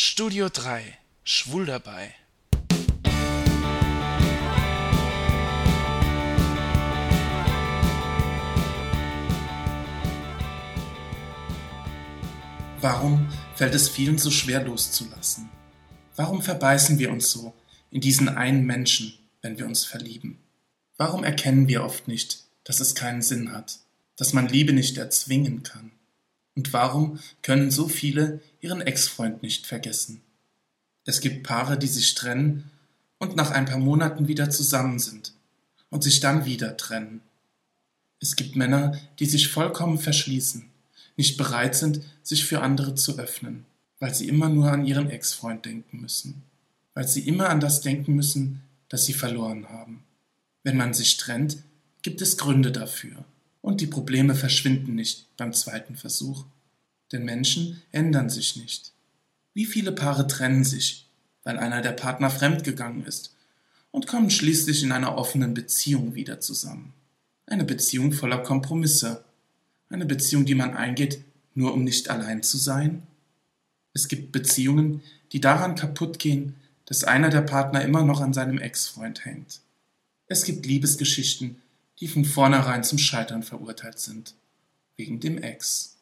Studio 3 Schwul dabei. Warum fällt es vielen so schwer loszulassen? Warum verbeißen wir uns so in diesen einen Menschen, wenn wir uns verlieben? Warum erkennen wir oft nicht, dass es keinen Sinn hat, dass man Liebe nicht erzwingen kann? Und warum können so viele ihren Ex-Freund nicht vergessen? Es gibt Paare, die sich trennen und nach ein paar Monaten wieder zusammen sind und sich dann wieder trennen. Es gibt Männer, die sich vollkommen verschließen nicht bereit sind, sich für andere zu öffnen, weil sie immer nur an ihren Ex-Freund denken müssen, weil sie immer an das denken müssen, das sie verloren haben. Wenn man sich trennt, gibt es Gründe dafür, und die Probleme verschwinden nicht beim zweiten Versuch. Denn Menschen ändern sich nicht. Wie viele Paare trennen sich, weil einer der Partner fremdgegangen ist, und kommen schließlich in einer offenen Beziehung wieder zusammen. Eine Beziehung voller Kompromisse, eine Beziehung, die man eingeht, nur um nicht allein zu sein? Es gibt Beziehungen, die daran kaputt gehen, dass einer der Partner immer noch an seinem Ex-Freund hängt. Es gibt Liebesgeschichten, die von vornherein zum Scheitern verurteilt sind, wegen dem Ex.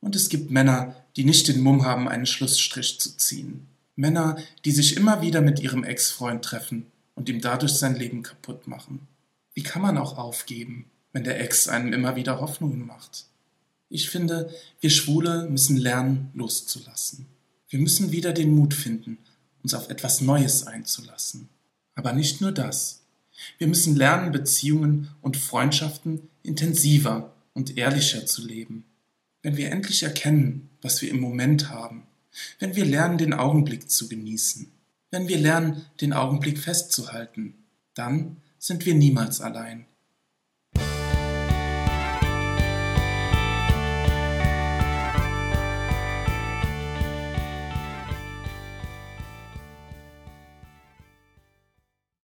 Und es gibt Männer, die nicht den Mumm haben, einen Schlussstrich zu ziehen. Männer, die sich immer wieder mit ihrem Ex-Freund treffen und ihm dadurch sein Leben kaputt machen. Wie kann man auch aufgeben? wenn der Ex einem immer wieder Hoffnungen macht. Ich finde, wir Schwule müssen lernen, loszulassen. Wir müssen wieder den Mut finden, uns auf etwas Neues einzulassen. Aber nicht nur das. Wir müssen lernen, Beziehungen und Freundschaften intensiver und ehrlicher zu leben. Wenn wir endlich erkennen, was wir im Moment haben, wenn wir lernen, den Augenblick zu genießen, wenn wir lernen, den Augenblick festzuhalten, dann sind wir niemals allein